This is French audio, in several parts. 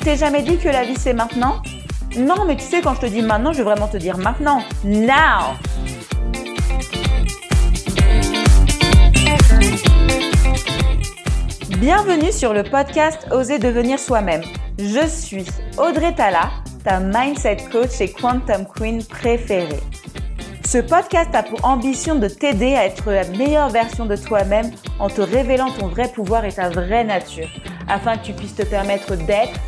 t'es jamais dit que la vie c'est maintenant? Non, mais tu sais, quand je te dis maintenant, je veux vraiment te dire maintenant. Now Bienvenue sur le podcast Oser devenir soi-même. Je suis Audrey Tala, ta mindset coach et quantum queen préférée. Ce podcast a pour ambition de t'aider à être la meilleure version de toi-même en te révélant ton vrai pouvoir et ta vraie nature, afin que tu puisses te permettre d'être,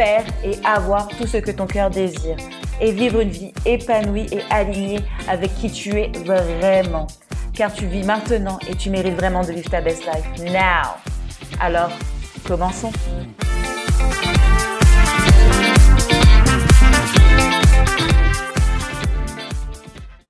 et avoir tout ce que ton cœur désire, et vivre une vie épanouie et alignée avec qui tu es vraiment. Car tu vis maintenant et tu mérites vraiment de vivre ta best life now. Alors, commençons.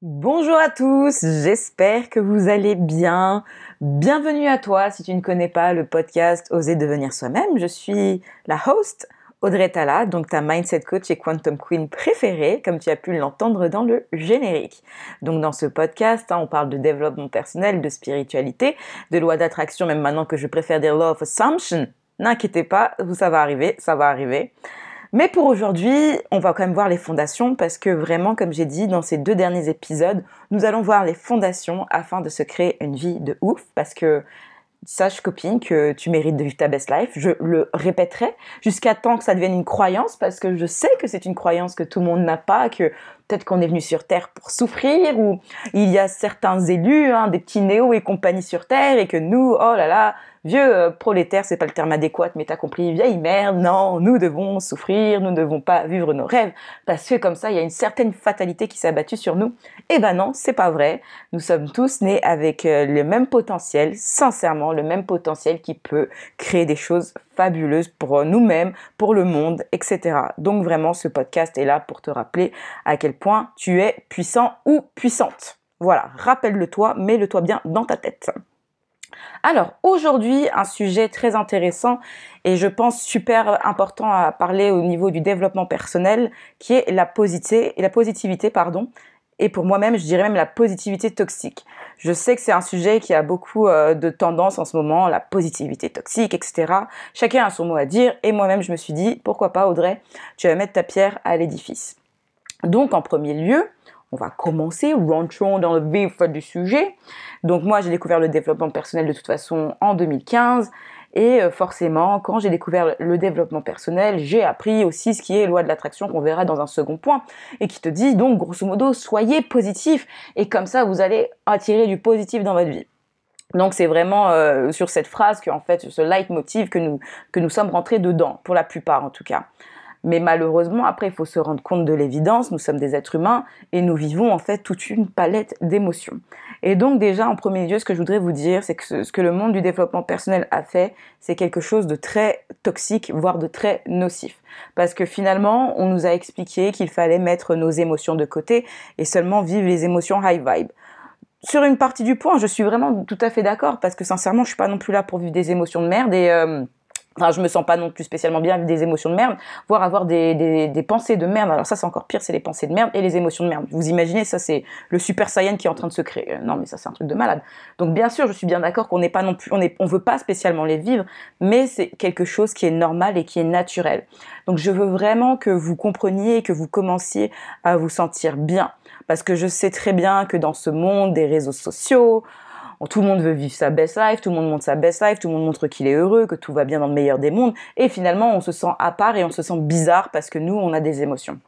Bonjour à tous, j'espère que vous allez bien. Bienvenue à toi si tu ne connais pas le podcast Oser devenir soi-même. Je suis la host Audrey Tala, donc ta mindset coach et quantum queen préférée, comme tu as pu l'entendre dans le générique. Donc dans ce podcast, hein, on parle de développement personnel, de spiritualité, de loi d'attraction, même maintenant que je préfère dire law of assumption. N'inquiétez pas, ça va arriver, ça va arriver. Mais pour aujourd'hui, on va quand même voir les fondations parce que vraiment, comme j'ai dit dans ces deux derniers épisodes, nous allons voir les fondations afin de se créer une vie de ouf parce que sache copine que tu mérites de vivre ta best life. Je le répéterai jusqu'à temps que ça devienne une croyance parce que je sais que c'est une croyance que tout le monde n'a pas, que peut-être qu'on est venu sur Terre pour souffrir ou il y a certains élus, hein, des petits néos et compagnie sur Terre et que nous, oh là là, vieux euh, prolétaire, c'est pas le terme adéquat, mais t'as compris, vieille merde, non, nous devons souffrir, nous ne devons pas vivre nos rêves, parce que comme ça, il y a une certaine fatalité qui s'est abattue sur nous. Eh ben non, c'est pas vrai. Nous sommes tous nés avec euh, le même potentiel, sincèrement, le même potentiel qui peut créer des choses fabuleuses pour nous-mêmes, pour le monde, etc. Donc vraiment, ce podcast est là pour te rappeler à quel point tu es puissant ou puissante. Voilà, rappelle-le toi, mets-le toi bien dans ta tête. Alors aujourd'hui, un sujet très intéressant et je pense super important à parler au niveau du développement personnel, qui est la positivité, la positivité pardon, et pour moi-même, je dirais même la positivité toxique. Je sais que c'est un sujet qui a beaucoup euh, de tendance en ce moment, la positivité toxique, etc. Chacun a son mot à dire, et moi-même, je me suis dit, pourquoi pas, Audrey, tu vas mettre ta pierre à l'édifice. Donc, en premier lieu, on va commencer, rentrons dans le vif du sujet. Donc moi, j'ai découvert le développement personnel de toute façon en 2015. Et euh, forcément, quand j'ai découvert le développement personnel, j'ai appris aussi ce qui est loi de l'attraction qu'on verra dans un second point et qui te dit donc grosso modo soyez positif et comme ça vous allez attirer du positif dans votre vie. Donc c'est vraiment euh, sur cette phrase que en fait ce leitmotiv que nous que nous sommes rentrés dedans pour la plupart en tout cas. Mais malheureusement, après, il faut se rendre compte de l'évidence, nous sommes des êtres humains et nous vivons en fait toute une palette d'émotions. Et donc déjà, en premier lieu, ce que je voudrais vous dire, c'est que ce que le monde du développement personnel a fait, c'est quelque chose de très toxique, voire de très nocif. Parce que finalement, on nous a expliqué qu'il fallait mettre nos émotions de côté et seulement vivre les émotions high vibe sur une partie du point, je suis vraiment tout à fait d'accord parce que sincèrement, je suis pas non plus là pour vivre des émotions de merde et euh, Enfin, je me sens pas non plus spécialement bien avec des émotions de merde, voire avoir des, des, pensées de merde. Alors ça, c'est encore pire, c'est les pensées de merde et les émotions de merde. Vous imaginez, ça, c'est le super saiyan qui est en train de se créer. Euh, non, mais ça, c'est un truc de malade. Donc, bien sûr, je suis bien d'accord qu'on n'est pas non plus, on est, on veut pas spécialement les vivre, mais c'est quelque chose qui est normal et qui est naturel. Donc, je veux vraiment que vous compreniez et que vous commenciez à vous sentir bien. Parce que je sais très bien que dans ce monde des réseaux sociaux, tout le monde veut vivre sa best life, tout le monde montre sa best life, tout le monde montre qu'il est heureux, que tout va bien dans le meilleur des mondes, et finalement on se sent à part et on se sent bizarre parce que nous on a des émotions.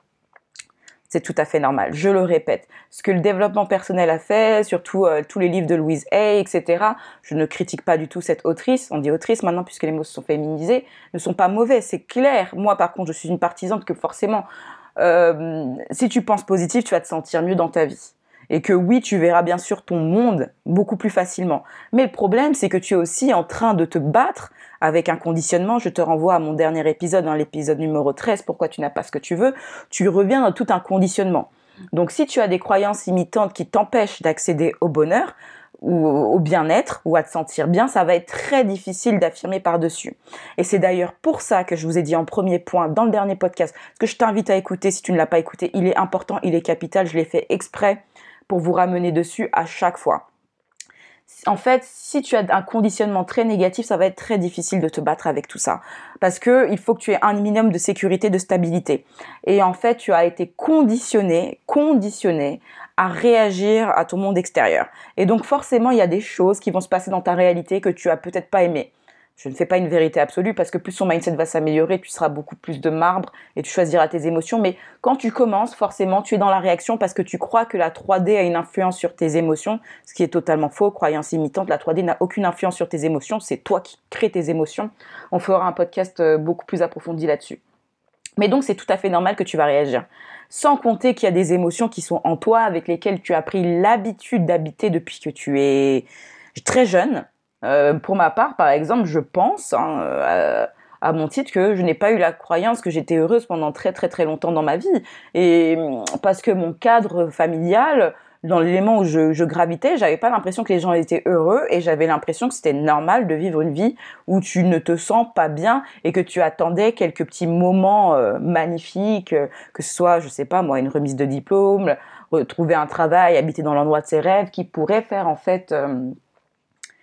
C'est tout à fait normal. Je le répète. Ce que le développement personnel a fait, surtout euh, tous les livres de Louise Hay, etc. Je ne critique pas du tout cette autrice. On dit autrice maintenant puisque les mots se sont féminisés. Ne sont pas mauvais, c'est clair. Moi, par contre, je suis une partisane que forcément, euh, si tu penses positif, tu vas te sentir mieux dans ta vie et que oui, tu verras bien sûr ton monde beaucoup plus facilement. Mais le problème, c'est que tu es aussi en train de te battre avec un conditionnement. Je te renvoie à mon dernier épisode, dans l'épisode numéro 13, pourquoi tu n'as pas ce que tu veux. Tu reviens dans tout un conditionnement. Donc si tu as des croyances imitantes qui t'empêchent d'accéder au bonheur, ou au bien-être ou à te sentir bien, ça va être très difficile d'affirmer par-dessus. Et c'est d'ailleurs pour ça que je vous ai dit en premier point dans le dernier podcast, que je t'invite à écouter si tu ne l'as pas écouté, il est important, il est capital, je l'ai fait exprès pour vous ramener dessus à chaque fois. en fait, si tu as un conditionnement très négatif, ça va être très difficile de te battre avec tout ça. Parce que il faut que tu aies un minimum de sécurité, de stabilité. Et en fait, tu as été conditionné, conditionné à réagir à ton monde extérieur. Et donc, forcément, il y a des choses qui vont se passer dans ta réalité que tu as peut-être pas aimé je ne fais pas une vérité absolue parce que plus son mindset va s'améliorer, tu seras beaucoup plus de marbre et tu choisiras tes émotions. Mais quand tu commences, forcément, tu es dans la réaction parce que tu crois que la 3D a une influence sur tes émotions, ce qui est totalement faux. Croyance imitante, la 3D n'a aucune influence sur tes émotions. C'est toi qui crées tes émotions. On fera un podcast euh, beaucoup plus approfondi là-dessus. Mais donc, c'est tout à fait normal que tu vas réagir. Sans compter qu'il y a des émotions qui sont en toi avec lesquelles tu as pris l'habitude d'habiter depuis que tu es très jeune euh, pour ma part, par exemple, je pense hein, euh, à, mon titre que je n'ai pas eu la croyance que j'étais heureuse pendant très très très longtemps dans ma vie. Et parce que mon cadre familial, dans l'élément où je, je gravitais, j'avais pas l'impression que les gens étaient heureux et j'avais l'impression que c'était normal de vivre une vie où tu ne te sens pas bien et que tu attendais quelques petits moments euh, magnifiques, que ce soit, je sais pas moi, une remise de diplôme, retrouver un travail, habiter dans l'endroit de ses rêves, qui pourrait faire en fait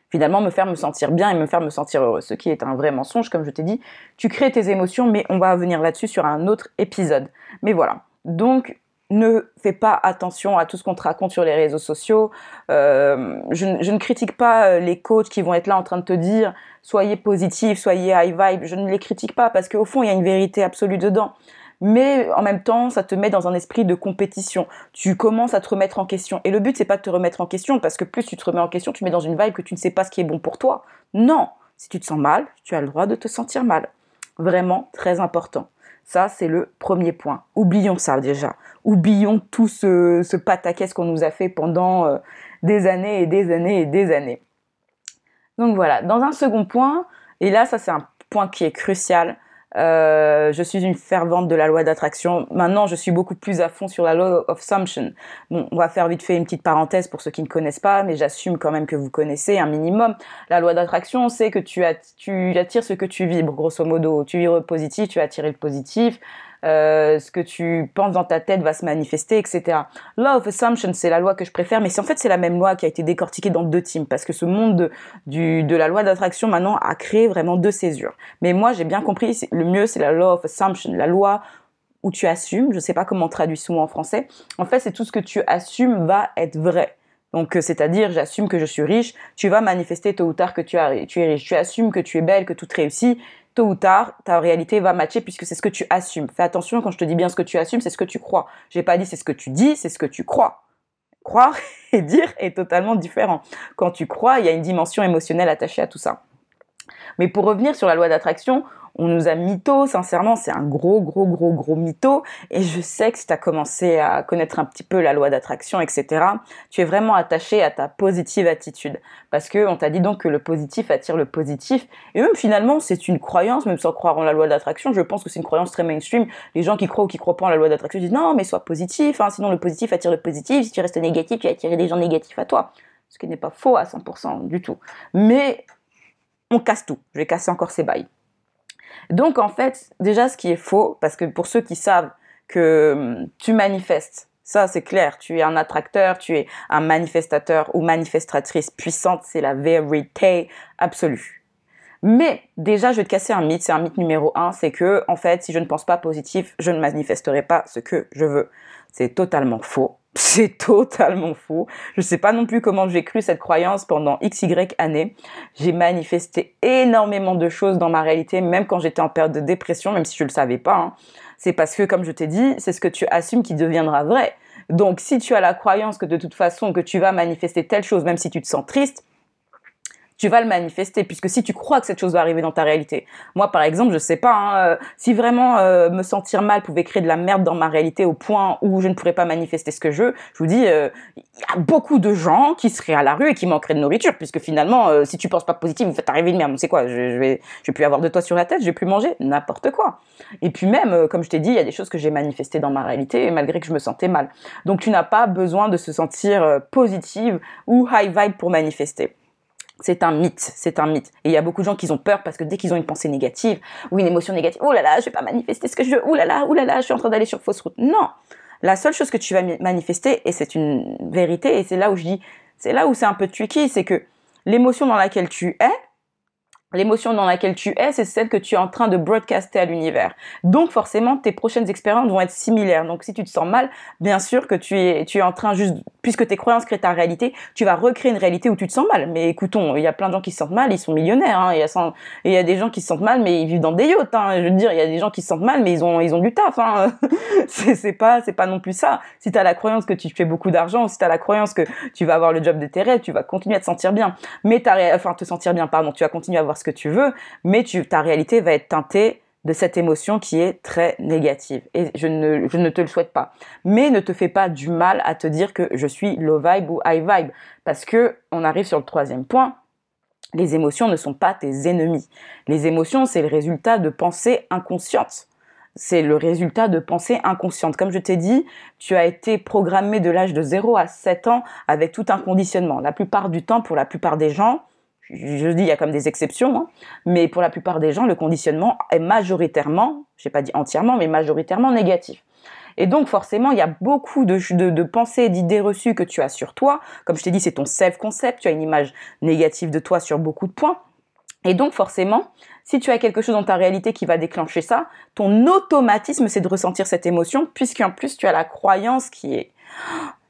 finalement me faire me sentir bien et me faire me sentir heureux, ce qui est un vrai mensonge, comme je t'ai dit. Tu crées tes émotions, mais on va venir là-dessus sur un autre épisode. Mais voilà. Donc, ne fais pas attention à tout ce qu'on te raconte sur les réseaux sociaux. Euh, je, ne critique pas euh, les coachs qui vont être là en train de te dire soyez positif, soyez high vibe. Je ne les critique pas parce qu'au fond, il y a une vérité absolue dedans mais en même temps, ça te met dans un esprit de compétition. Tu commences à te remettre en question. Et le but, c'est pas de te remettre en question, parce que plus tu te remets en question, tu mets dans une vibe que tu ne sais pas ce qui est bon pour toi. Non, si tu te sens mal, tu as le droit de te sentir mal. Vraiment très important. Ça, c'est le premier point. Oublions ça déjà. Oublions tout ce, ce pataquès qu'on nous a fait pendant euh, des années et des années et des années. Donc voilà. Dans un second point, et là, ça c'est un point qui est crucial, euh, je suis une fervente de la loi d'attraction. Maintenant, je suis beaucoup plus à fond sur la law of assumption. Bon, on va faire vite fait une petite parenthèse pour ceux qui ne connaissent pas, mais j'assume quand même que vous connaissez un minimum. La loi d'attraction, c'est que tu, tu attires ce que tu vibres, grosso modo. Tu vibres positif, tu vas attirer le positif. Euh, ce que tu penses dans ta tête va se manifester, etc. Law of Assumption, c'est la loi que je préfère, mais en fait c'est la même loi qui a été décortiquée dans deux teams, parce que ce monde de, du, de la loi d'attraction maintenant a créé vraiment deux césures. Mais moi j'ai bien compris, le mieux c'est la Law of Assumption, la loi où tu assumes, je sais pas comment on traduit ce en français, en fait c'est tout ce que tu assumes va être vrai. Donc, euh, c'est-à-dire, j'assume que je suis riche, tu vas manifester tôt ou tard que tu, tu es riche. Tu assumes que tu es belle, que tout réussit, tôt ou tard, ta réalité va matcher puisque c'est ce que tu assumes. Fais attention quand je te dis bien ce que tu assumes, c'est ce que tu crois. J'ai pas dit c'est ce que tu dis, c'est ce que tu crois. Croire et dire est totalement différent. Quand tu crois, il y a une dimension émotionnelle attachée à tout ça. Mais pour revenir sur la loi d'attraction, on nous a mytho, sincèrement, c'est un gros, gros, gros, gros mytho. Et je sais que si tu as commencé à connaître un petit peu la loi d'attraction, etc., tu es vraiment attaché à ta positive attitude. Parce que on t'a dit donc que le positif attire le positif. Et même finalement, c'est une croyance, même sans croire en la loi d'attraction, je pense que c'est une croyance très mainstream. Les gens qui croient ou qui croient pas en la loi d'attraction disent non, mais sois positif, hein, sinon le positif attire le positif. Si tu restes négatif, tu vas attirer des gens négatifs à toi. Ce qui n'est pas faux à 100% du tout. Mais on casse tout. Je vais casser encore ces bails. Donc en fait, déjà ce qui est faux, parce que pour ceux qui savent que hum, tu manifestes, ça c'est clair, tu es un attracteur, tu es un manifestateur ou manifestatrice puissante, c'est la vérité absolue. Mais déjà, je vais te casser un mythe, c'est un mythe numéro un, c'est que en fait, si je ne pense pas positif, je ne manifesterai pas ce que je veux. C'est totalement faux. C'est totalement faux. Je sais pas non plus comment j'ai cru cette croyance pendant XY années. J'ai manifesté énormément de choses dans ma réalité, même quand j'étais en période de dépression, même si je le savais pas. Hein. C'est parce que, comme je t'ai dit, c'est ce que tu assumes qui deviendra vrai. Donc, si tu as la croyance que de toute façon, que tu vas manifester telle chose, même si tu te sens triste, tu vas le manifester, puisque si tu crois que cette chose va arriver dans ta réalité. Moi, par exemple, je sais pas, hein, euh, si vraiment euh, me sentir mal pouvait créer de la merde dans ma réalité au point où je ne pourrais pas manifester ce que je veux, je vous dis, euh, il y a beaucoup de gens qui seraient à la rue et qui manqueraient de nourriture, puisque finalement, si tu penses pas positif, vous faites arriver une merde. C'est quoi je, je, vais, je vais plus avoir de toi sur la tête, je vais plus manger, n'importe quoi. Et puis même, comme je t'ai dit, il y a des choses que j'ai manifestées dans ma réalité, malgré que je me sentais mal. Donc tu n'as pas besoin de se sentir positive ou high vibe pour manifester. C'est un mythe, c'est un mythe. Et il y a beaucoup de gens qui ont peur parce que dès qu'ils ont une pensée négative ou une émotion négative, oh là là, je vais pas manifester ce que je veux, oh là là, oh là là, je suis en train d'aller sur fausse route. Non, la seule chose que tu vas manifester, et c'est une vérité, et c'est là où je dis, c'est là où c'est un peu tricky, c'est que l'émotion dans laquelle tu es, L'émotion dans laquelle tu es, c'est celle que tu es en train de broadcaster à l'univers. Donc forcément, tes prochaines expériences vont être similaires. Donc si tu te sens mal, bien sûr que tu es, tu es en train juste, puisque tes croyances créent ta réalité, tu vas recréer une réalité où tu te sens mal. Mais écoutons, il y a plein de gens qui se sentent mal, ils sont millionnaires. Hein. Il, y a des gens qui se sentent mal, mais ils vivent dans des yachts. Hein. Je veux dire, il y a des gens qui se sentent mal, mais ils ont, ils ont du taf. Hein. c'est pas, c'est pas non plus ça. Si tu as la croyance que tu fais beaucoup d'argent, si tu as la croyance que tu vas avoir le job de tes rêves, tu vas continuer à te sentir bien. Mais enfin, te sentir bien, pardon, tu vas continuer à avoir ce que tu veux, mais tu, ta réalité va être teintée de cette émotion qui est très négative. Et je ne, je ne te le souhaite pas. Mais ne te fais pas du mal à te dire que je suis low vibe ou high vibe. Parce que on arrive sur le troisième point. Les émotions ne sont pas tes ennemis. Les émotions, c'est le résultat de pensées inconscientes. C'est le résultat de pensées inconscientes. Comme je t'ai dit, tu as été programmé de l'âge de 0 à 7 ans avec tout un conditionnement. La plupart du temps, pour la plupart des gens, je dis il y a comme des exceptions, hein, mais pour la plupart des gens, le conditionnement est majoritairement, je n'ai pas dit entièrement, mais majoritairement négatif. Et donc forcément, il y a beaucoup de pensées, d'idées reçues que tu as sur toi. Comme je t'ai dit, c'est ton self-concept, tu as une image négative de toi sur beaucoup de points. Et donc forcément, si tu as quelque chose dans ta réalité qui va déclencher ça, ton automatisme, c'est de ressentir cette émotion, puisqu'en plus, tu as la croyance qui est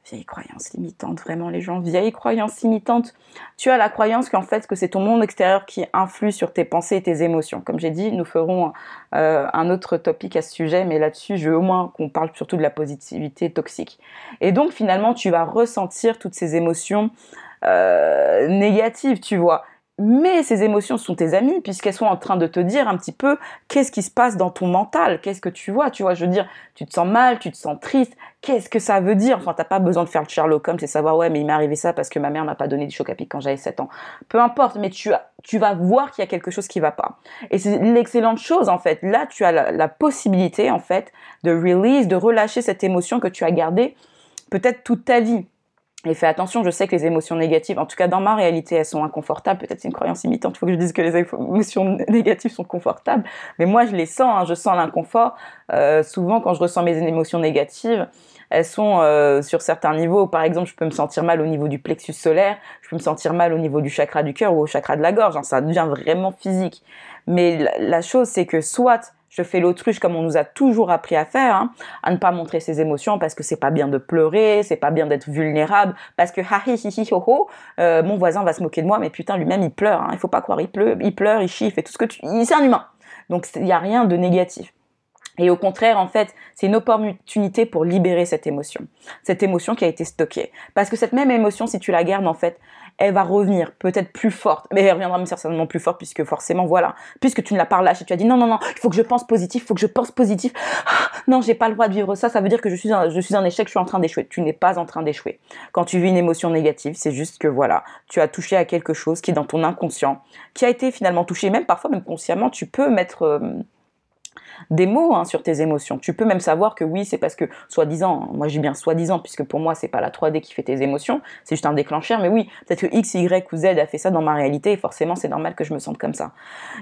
vieille croyance limitante, vraiment les gens, vieille croyance limitante. Tu as la croyance qu'en fait que c'est ton monde extérieur qui influe sur tes pensées et tes émotions. Comme j'ai dit, nous ferons euh, un autre topic à ce sujet, mais là-dessus, je veux au moins qu'on parle surtout de la positivité toxique. Et donc finalement, tu vas ressentir toutes ces émotions euh, négatives, tu vois mais ces émotions sont tes amies puisqu'elles sont en train de te dire un petit peu qu'est-ce qui se passe dans ton mental, qu'est-ce que tu vois, tu vois, je veux dire, tu te sens mal, tu te sens triste, qu'est-ce que ça veut dire? Enfin, t'as pas besoin de faire le Sherlock Holmes et savoir ouais, mais il m'est arrivé ça parce que ma mère m'a pas donné du choc à pic quand j'avais 7 ans. Peu importe, mais tu tu vas voir qu'il y a quelque chose qui va pas. Et c'est l'excellente chose en fait. Là, tu as la, la possibilité en fait de release, de relâcher cette émotion que tu as gardée peut-être toute ta vie. Et fais attention, je sais que les émotions négatives, en tout cas dans ma réalité, elles sont inconfortables. Peut-être c'est une croyance imitante, il faut que je dise que les émotions négatives sont confortables. Mais moi, je les sens, hein, je sens l'inconfort. Euh, souvent, quand je ressens mes émotions négatives, elles sont euh, sur certains niveaux. Par exemple, je peux me sentir mal au niveau du plexus solaire, je peux me sentir mal au niveau du chakra du cœur ou au chakra de la gorge. Hein, ça devient vraiment physique. Mais la chose, c'est que soit je fais l'autruche comme on nous a toujours appris à faire, hein, à ne pas montrer ses émotions parce que c'est pas bien de pleurer, c'est pas bien d'être vulnérable, parce que ha hi hi hi ho ho, euh, mon voisin va se moquer de moi, mais putain lui-même il pleure, hein, il faut pas croire, il pleure, il pleure, il chiffre et tout ce que tu, c'est un humain, donc il y a rien de négatif. Et au contraire, en fait, c'est une opportunité pour libérer cette émotion. Cette émotion qui a été stockée. Parce que cette même émotion, si tu la gardes, en fait, elle va revenir peut-être plus forte, mais elle reviendra certainement plus forte puisque forcément voilà, puisque tu ne l'as pas relâchée, tu as dit non non non, il faut que je pense positif, il faut que je pense positif. Ah, non, j'ai pas le droit de vivre ça, ça veut dire que je suis un, je suis un échec, je suis en train d'échouer. Tu n'es pas en train d'échouer. Quand tu vis une émotion négative, c'est juste que voilà, tu as touché à quelque chose qui est dans ton inconscient, qui a été finalement touché, même parfois même consciemment, tu peux mettre euh, des mots hein, sur tes émotions. Tu peux même savoir que oui, c'est parce que soi-disant, moi j'ai bien soi-disant, puisque pour moi c'est pas la 3D qui fait tes émotions, c'est juste un déclencheur, mais oui, peut-être que X, Y ou Z a fait ça dans ma réalité et forcément c'est normal que je me sente comme ça.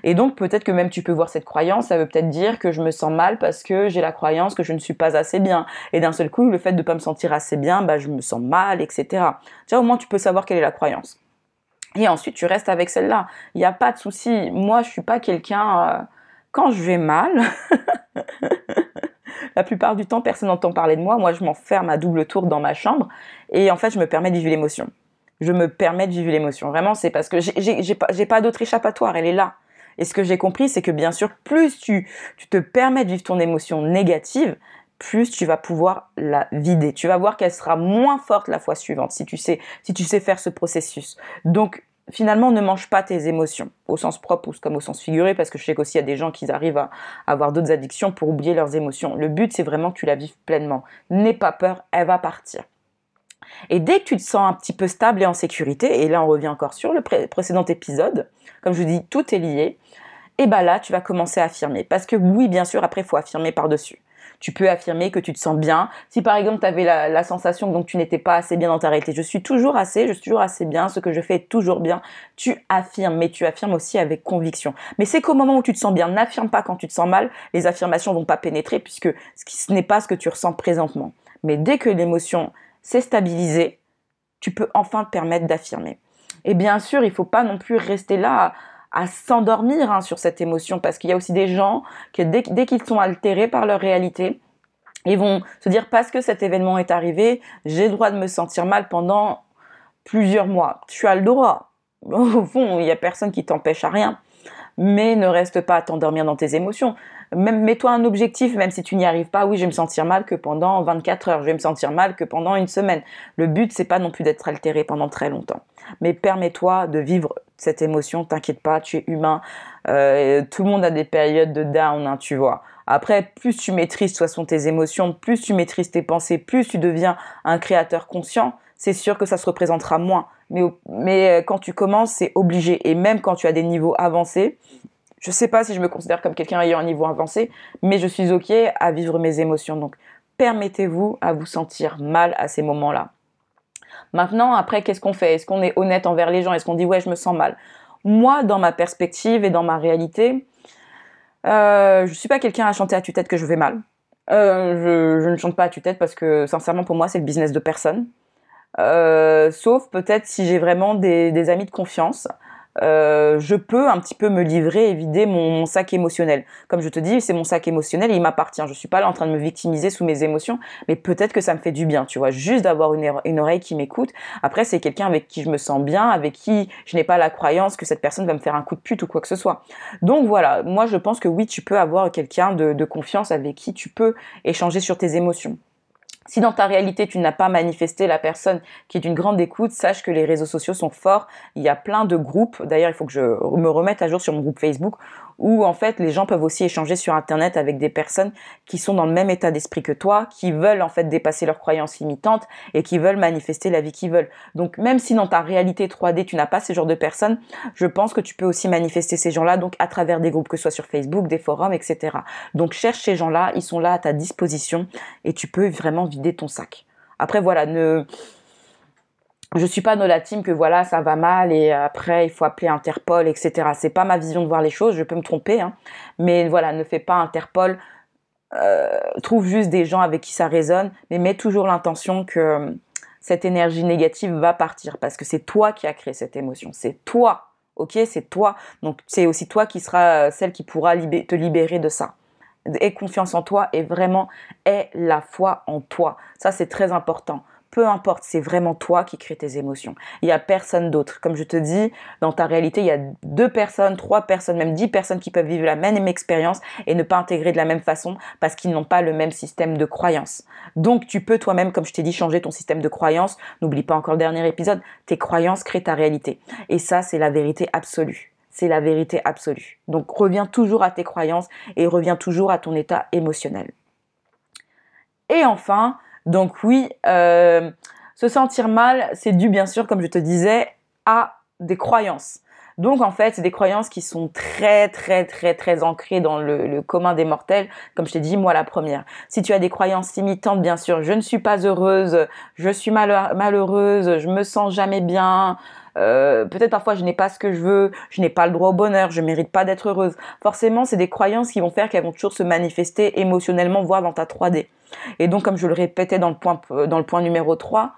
Et donc peut-être que même tu peux voir cette croyance, ça veut peut-être dire que je me sens mal parce que j'ai la croyance que je ne suis pas assez bien. Et d'un seul coup, le fait de pas me sentir assez bien, bah je me sens mal, etc. Tiens, au moins tu peux savoir quelle est la croyance. Et ensuite, tu restes avec celle-là. Il n'y a pas de souci. Moi, je suis pas quelqu'un. Euh, quand je vais mal, la plupart du temps, personne n'entend parler de moi. Moi, je m'enferme à double tour dans ma chambre et en fait, je me permets de vivre l'émotion. Je me permets de vivre l'émotion. Vraiment, c'est parce que j'ai pas, pas d'autre échappatoire. Elle est là. Et ce que j'ai compris, c'est que bien sûr, plus tu, tu te permets de vivre ton émotion négative, plus tu vas pouvoir la vider. Tu vas voir qu'elle sera moins forte la fois suivante si tu sais, si tu sais faire ce processus. Donc, finalement, ne mange pas tes émotions, au sens propre ou comme au sens figuré, parce que je sais qu'aussi il y a des gens qui arrivent à avoir d'autres addictions pour oublier leurs émotions. Le but, c'est vraiment que tu la vives pleinement. N'aie pas peur, elle va partir. Et dès que tu te sens un petit peu stable et en sécurité, et là on revient encore sur le précédent épisode, comme je vous dis, tout est lié, et bah là tu vas commencer à affirmer. Parce que oui, bien sûr, après il faut affirmer par-dessus tu peux affirmer que tu te sens bien. Si par exemple tu avais la, sensation que donc tu n'étais pas assez bien dans ta réalité, je suis toujours assez, je suis toujours assez bien, ce que je fais est toujours bien, tu affirmes, mais tu affirmes aussi avec conviction. Mais c'est qu'au moment où tu te sens bien, n'affirme pas quand tu te sens mal, les affirmations vont pas pénétrer puisque ce n'est pas ce que tu ressens présentement. Mais dès que l'émotion s'est stabilisée, tu peux enfin te permettre d'affirmer. Et bien sûr, il faut pas non plus rester là à, s'endormir hein, sur cette émotion parce qu'il y a aussi des gens que dès, dès qu'ils sont altérés par leur réalité, ils vont se dire parce que cet événement est arrivé, j'ai le droit de me sentir mal pendant plusieurs mois. Tu as le droit. Au fond, il n'y a personne qui t'empêche à rien. Mais ne reste pas à t'endormir dans tes émotions. Même, mets-toi un objectif, même si tu n'y arrives pas. Oui, je vais me sentir mal que pendant 24 heures. Je vais me sentir mal que pendant une semaine. Le but, c'est pas non plus d'être altéré pendant très longtemps. Mais permets-toi de vivre cette émotion. T'inquiète pas, tu es humain. Euh, tout le monde a des périodes de down, hein, tu vois. Après, plus tu maîtrises de toute façon tes émotions, plus tu maîtrises tes pensées, plus tu deviens un créateur conscient, c'est sûr que ça se représentera moins. Mais, mais euh, quand tu commences, c'est obligé. Et même quand tu as des niveaux avancés, je sais pas si je me considère comme quelqu'un ayant un niveau avancé, mais je suis ok à vivre mes émotions. Donc, permettez-vous à vous sentir mal à ces moments-là. Maintenant, après, qu'est-ce qu'on fait? Est-ce qu'on est honnête envers les gens? Est-ce qu'on dit ouais, je me sens mal? Moi, dans ma perspective et dans ma réalité, euh, je suis pas quelqu'un à chanter à tue-tête que je vais mal. Euh, je, ne chante pas à tue-tête parce que sincèrement pour moi c'est le business de personne. Euh, sauf peut-être si j'ai vraiment des, amis de confiance euh, je peux un petit peu me livrer et vider mon, sac émotionnel. Comme je te dis, c'est mon sac émotionnel il m'appartient. Je suis pas là en train de me victimiser sous mes émotions, mais peut-être que ça me fait du bien, tu vois, juste d'avoir une, oreille qui m'écoute. Après, c'est quelqu'un avec qui je me sens bien, avec qui je n'ai pas la croyance que cette personne va me faire un coup de pute ou quoi que ce soit. Donc voilà, moi je pense que oui, tu peux avoir quelqu'un de confiance avec qui tu peux échanger sur tes émotions. Si dans ta réalité tu n'as pas manifesté la personne qui est d'une grande écoute, sache que les réseaux sociaux sont forts. Il y a plein de groupes. D'ailleurs, il faut que je me remette à jour sur mon groupe Facebook où en fait les gens peuvent aussi échanger sur internet avec des personnes qui sont dans le même état d'esprit que toi, qui veulent en fait dépasser leurs croyances limitantes et qui veulent manifester la vie qu'ils veulent. Donc même si dans ta réalité 3D tu n'as pas ce genre de personnes, je pense que tu peux aussi manifester ces gens-là donc à travers des groupes que ce soit sur Facebook, des forums, etc. Donc cherche ces gens-là, ils sont là à ta disposition et tu peux vraiment vider ton sac. Après voilà, ne je suis pas dans la team que voilà ça va mal et après il faut appeler Interpol etc c'est pas ma vision de voir les choses je peux me tromper hein. mais voilà ne fais pas Interpol euh, trouve juste des gens avec qui ça résonne mais mets toujours l'intention que euh, cette énergie négative va partir parce que c'est toi qui as créé cette émotion. C'est toi ok? C'est toi. Donc c'est aussi toi qui sera euh, celle qui pourra te libérer de ça. Aie confiance en toi et vraiment aie la foi en toi. Ça c'est très important peu importe, c'est vraiment toi qui crée tes émotions. Il n'y a personne d'autre. Comme je te dis, dans ta réalité, il y a deux personnes, trois personnes, même dix personnes qui peuvent vivre la même expérience et ne pas intégrer de la même façon parce qu'ils n'ont pas le même système de croyance. Donc, tu peux toi-même, comme je t'ai dit, changer ton système de croyance. N'oublie pas encore le dernier épisode, tes croyances créent ta réalité. Et ça, c'est la vérité absolue. C'est la vérité absolue. Donc, reviens toujours à tes croyances et reviens toujours à ton état émotionnel. Et enfin, donc oui, euh, se sentir mal, c'est dû bien sûr, comme je te disais, à des croyances. Donc en fait, c'est des croyances qui sont très très très très ancrées dans le, commun des mortels. Comme je t'ai dit, moi la première. Si tu as des croyances limitantes, bien sûr, je ne suis pas heureuse, je suis malheureuse, je me sens jamais bien. Euh, peut-être parfois je n'ai pas ce que je veux, je n'ai pas le droit au bonheur, je mérite pas d'être heureuse. Forcément, c'est des croyances qui vont faire qu'elles vont toujours se manifester émotionnellement, voire dans ta 3D. Et donc, comme je le répétais dans le point, euh, dans le point numéro 3,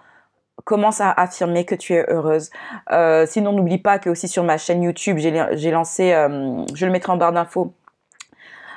commence à affirmer que tu es heureuse. Euh, sinon, n'oublie pas que aussi sur ma chaîne YouTube, j'ai lancé, euh, je le mettrai en barre d'infos,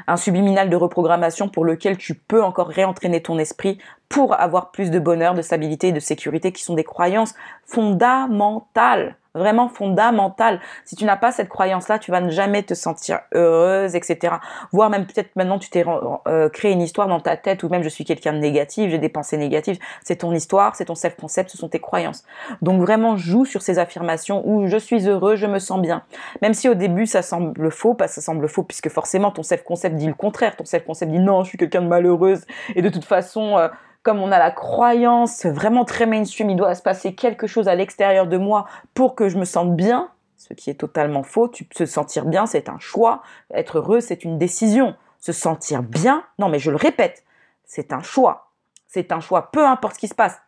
un subliminal de reprogrammation pour lequel tu peux encore réentraîner ton esprit pour avoir plus de bonheur, de stabilité et de sécurité qui sont des croyances fondamentales vraiment fondamentale. Si tu n'as pas cette croyance-là, tu vas ne jamais te sentir heureuse, etc. Voire même peut-être maintenant tu t'es euh, créé une histoire dans ta tête ou même je suis quelqu'un de négatif, j'ai des pensées négatives. C'est ton histoire, c'est ton self-concept, ce sont tes croyances. Donc vraiment joue sur ces affirmations où je suis heureux, je me sens bien. Même si au début ça semble faux, parce que ça semble faux puisque forcément ton self-concept dit le contraire. Ton self-concept dit non, je suis quelqu'un de malheureuse et de toute façon euh, comme on a la croyance vraiment très mainstream, il doit se passer quelque chose à l'extérieur de moi pour que je me sente bien, ce qui est totalement faux. Se sentir bien, c'est un choix. Être heureux, c'est une décision. Se sentir bien, non mais je le répète, c'est un choix. C'est un choix, peu importe ce qui se passe.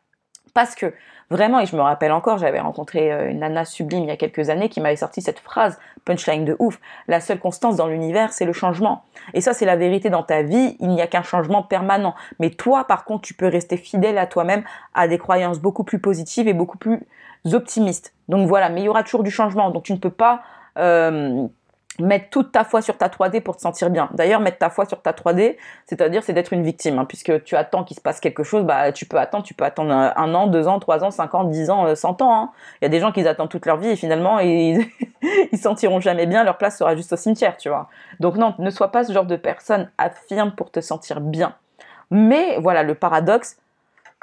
Parce que vraiment, et je me rappelle encore, j'avais rencontré euh, une nana sublime il y a quelques années qui m'avait sorti cette phrase, punchline de ouf, la seule constance dans l'univers, c'est le changement. Et ça, c'est la vérité dans ta vie, il n'y a qu'un changement permanent. Mais toi, par contre, tu peux rester fidèle à toi-même, à des croyances beaucoup plus positives et beaucoup plus optimistes. Donc voilà, mais il y aura toujours du changement. Donc tu ne peux pas... Euh, mettre toute ta foi sur ta 3D pour te sentir bien. D'ailleurs, mettre ta foi sur ta 3D, c'est-à-dire c'est d'être une victime, hein, puisque tu attends qu'il se passe quelque chose, bah tu peux attendre, tu peux attendre un, an, deux ans, trois ans, cinq ans, dix ans, euh, cent ans. Hein. Il y a des gens qui attendent toute leur vie et finalement ils, ils sentiront jamais bien, leur place sera juste au cimetière, tu vois. Donc non, ne sois pas ce genre de personne, affirme pour te sentir bien. Mais voilà, le paradoxe,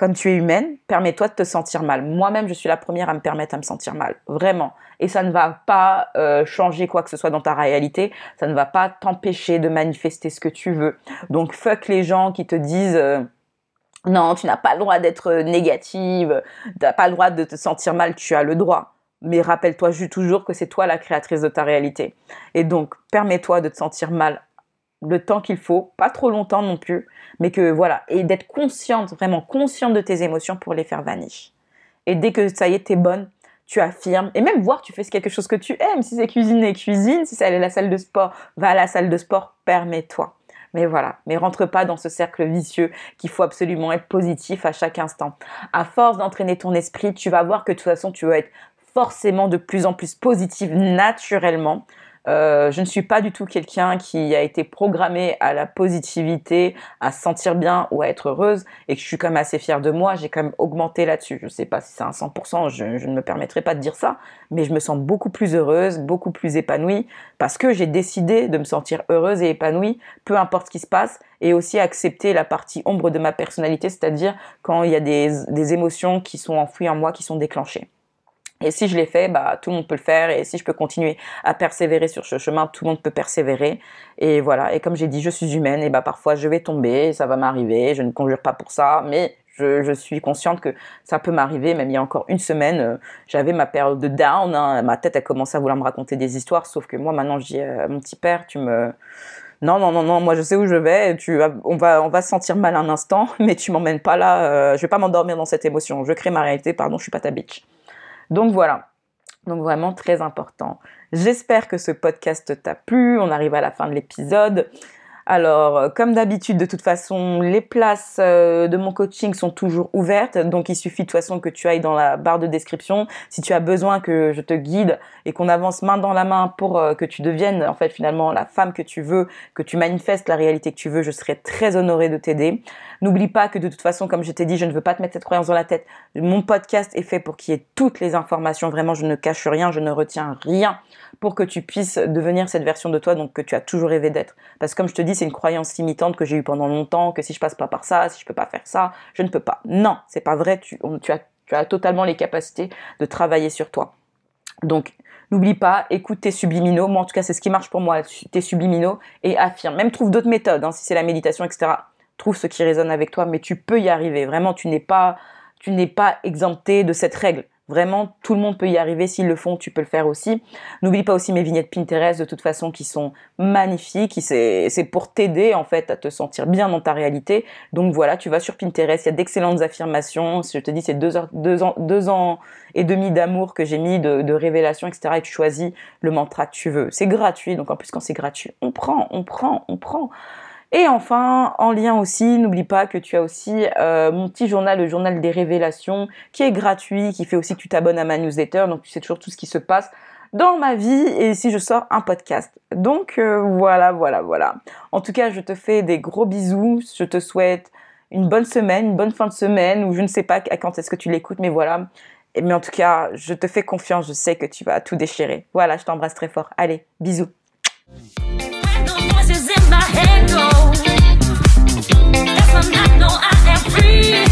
comme tu es humaine, permets-toi de te sentir mal. Moi-même, je suis la première à me permettre à me sentir mal, vraiment. Et ça ne va pas euh, changer quoi que ce soit dans ta réalité, ça ne va pas t'empêcher de manifester ce que tu veux. Donc fuck les gens qui te disent euh, non, tu n'as pas le droit d'être négative, tu n'as pas le droit de te sentir mal, tu as le droit. Mais rappelle-toi toujours que c'est toi la créatrice de ta réalité. Et donc, permets-toi de te sentir mal le temps qu'il faut, pas trop longtemps non plus, mais que voilà, et d'être consciente, vraiment consciente de tes émotions pour les faire vanish. Et dès que ça y est, t'es bonne, tu affirmes, et même voir, tu fais quelque chose que tu aimes, si c'est cuisiner, cuisine, si c'est aller à la salle de sport, va à la salle de sport, permets-toi. Mais voilà, mais rentre pas dans ce cercle vicieux qu'il faut absolument être positif à chaque instant. À force d'entraîner ton esprit, tu vas voir que de toute façon, tu vas être forcément de plus en plus positive naturellement. Euh, je ne suis pas du tout quelqu'un qui a été programmé à la positivité, à se sentir bien ou à être heureuse et que je suis quand même assez fière de moi. J'ai quand même augmenté là-dessus. Je ne sais pas si c'est un 100%, je, je, ne me permettrai pas de dire ça, mais je me sens beaucoup plus heureuse, beaucoup plus épanouie parce que j'ai décidé de me sentir heureuse et épanouie, peu importe ce qui se passe, et aussi accepter la partie ombre de ma personnalité, c'est-à-dire quand il y a des, des émotions qui sont enfouies en moi, qui sont déclenchées. Et si je l'ai fait, bah, tout le monde peut le faire. Et si je peux continuer à persévérer sur ce chemin, tout le monde peut persévérer. Et voilà. Et comme j'ai dit, je suis humaine. Et bah, parfois, je vais tomber. Ça va m'arriver. Je ne conjure pas pour ça. Mais je, suis consciente que ça peut m'arriver. Même il y a encore une semaine, euh, j'avais ma période de down. Hein. Ma tête a commencé à vouloir me raconter des histoires. Sauf que moi, maintenant, je dis, euh, mon petit père, tu me, non, non, non, non, moi je sais où je vais, tu on va, on va se sentir mal un instant, mais tu m'emmènes pas là, euh, je vais pas m'endormir dans cette émotion, je crée ma réalité, pardon, je suis pas ta bitch. Donc voilà. Donc vraiment très important. J'espère que ce podcast t'a plu. On arrive à la fin de l'épisode. Alors, euh, comme d'habitude, de toute façon, les places euh, de mon coaching sont toujours ouvertes. Donc, il suffit de toute façon que tu ailles dans la barre de description. Si tu as besoin que je te guide et qu'on avance main dans la main pour euh, que tu deviennes, en fait, finalement, la femme que tu veux, que tu manifestes la réalité que tu veux, je serai très honorée de t'aider. N'oublie pas que de toute façon, comme je t'ai dit, je ne veux pas te mettre cette croyance dans la tête. Mon podcast est fait pour qu'il y ait toutes les informations. Vraiment, je ne cache rien, je ne retiens rien pour que tu puisses devenir cette version de toi donc que tu as toujours rêvé d'être. Parce que comme je te dis, c'est une croyance limitante que j'ai eue pendant longtemps, que si je passe pas par ça, si je peux pas faire ça, je ne peux pas. Non, c'est pas vrai, tu, as totalement les capacités de travailler sur toi. Donc, N'oublie pas, écoute tes subliminaux. Moi, en tout cas, c'est ce qui marche pour moi, tes subliminaux, et affirme. Même trouve d'autres méthodes, hein, si c'est la méditation, etc. Trouve ce qui résonne avec toi, mais tu peux y arriver. Vraiment, tu n'es pas, tu n'es pas exempté de cette règle. Vraiment, tout le monde peut y arriver. S'ils le font, tu peux le faire aussi. N'oublie pas aussi mes vignettes Pinterest, de toute façon, qui sont magnifiques. C'est pour t'aider, en fait, à te sentir bien dans ta réalité. Donc voilà, tu vas sur Pinterest, il y a d'excellentes affirmations. Je te dis, c'est deux, deux, ans, deux ans et demi d'amour que j'ai mis, de, de révélation, etc. Et tu choisis le mantra que tu veux. C'est gratuit, donc en plus, quand c'est gratuit, on prend, on prend, on prend. Et enfin, en lien aussi, n'oublie pas que tu as aussi euh, mon petit journal, le journal des révélations, qui est gratuit, qui fait aussi que tu t'abonnes à ma newsletter, donc tu sais toujours tout ce qui se passe dans ma vie et si je sors un podcast. Donc euh, voilà, voilà, voilà. En tout cas, je te fais des gros bisous, je te souhaite une bonne semaine, une bonne fin de semaine, ou je ne sais pas à quand est-ce que tu l'écoutes, mais voilà. Mais en tout cas, je te fais confiance, je sais que tu vas tout déchirer. Voilà, je t'embrasse très fort. Allez, bisous. free.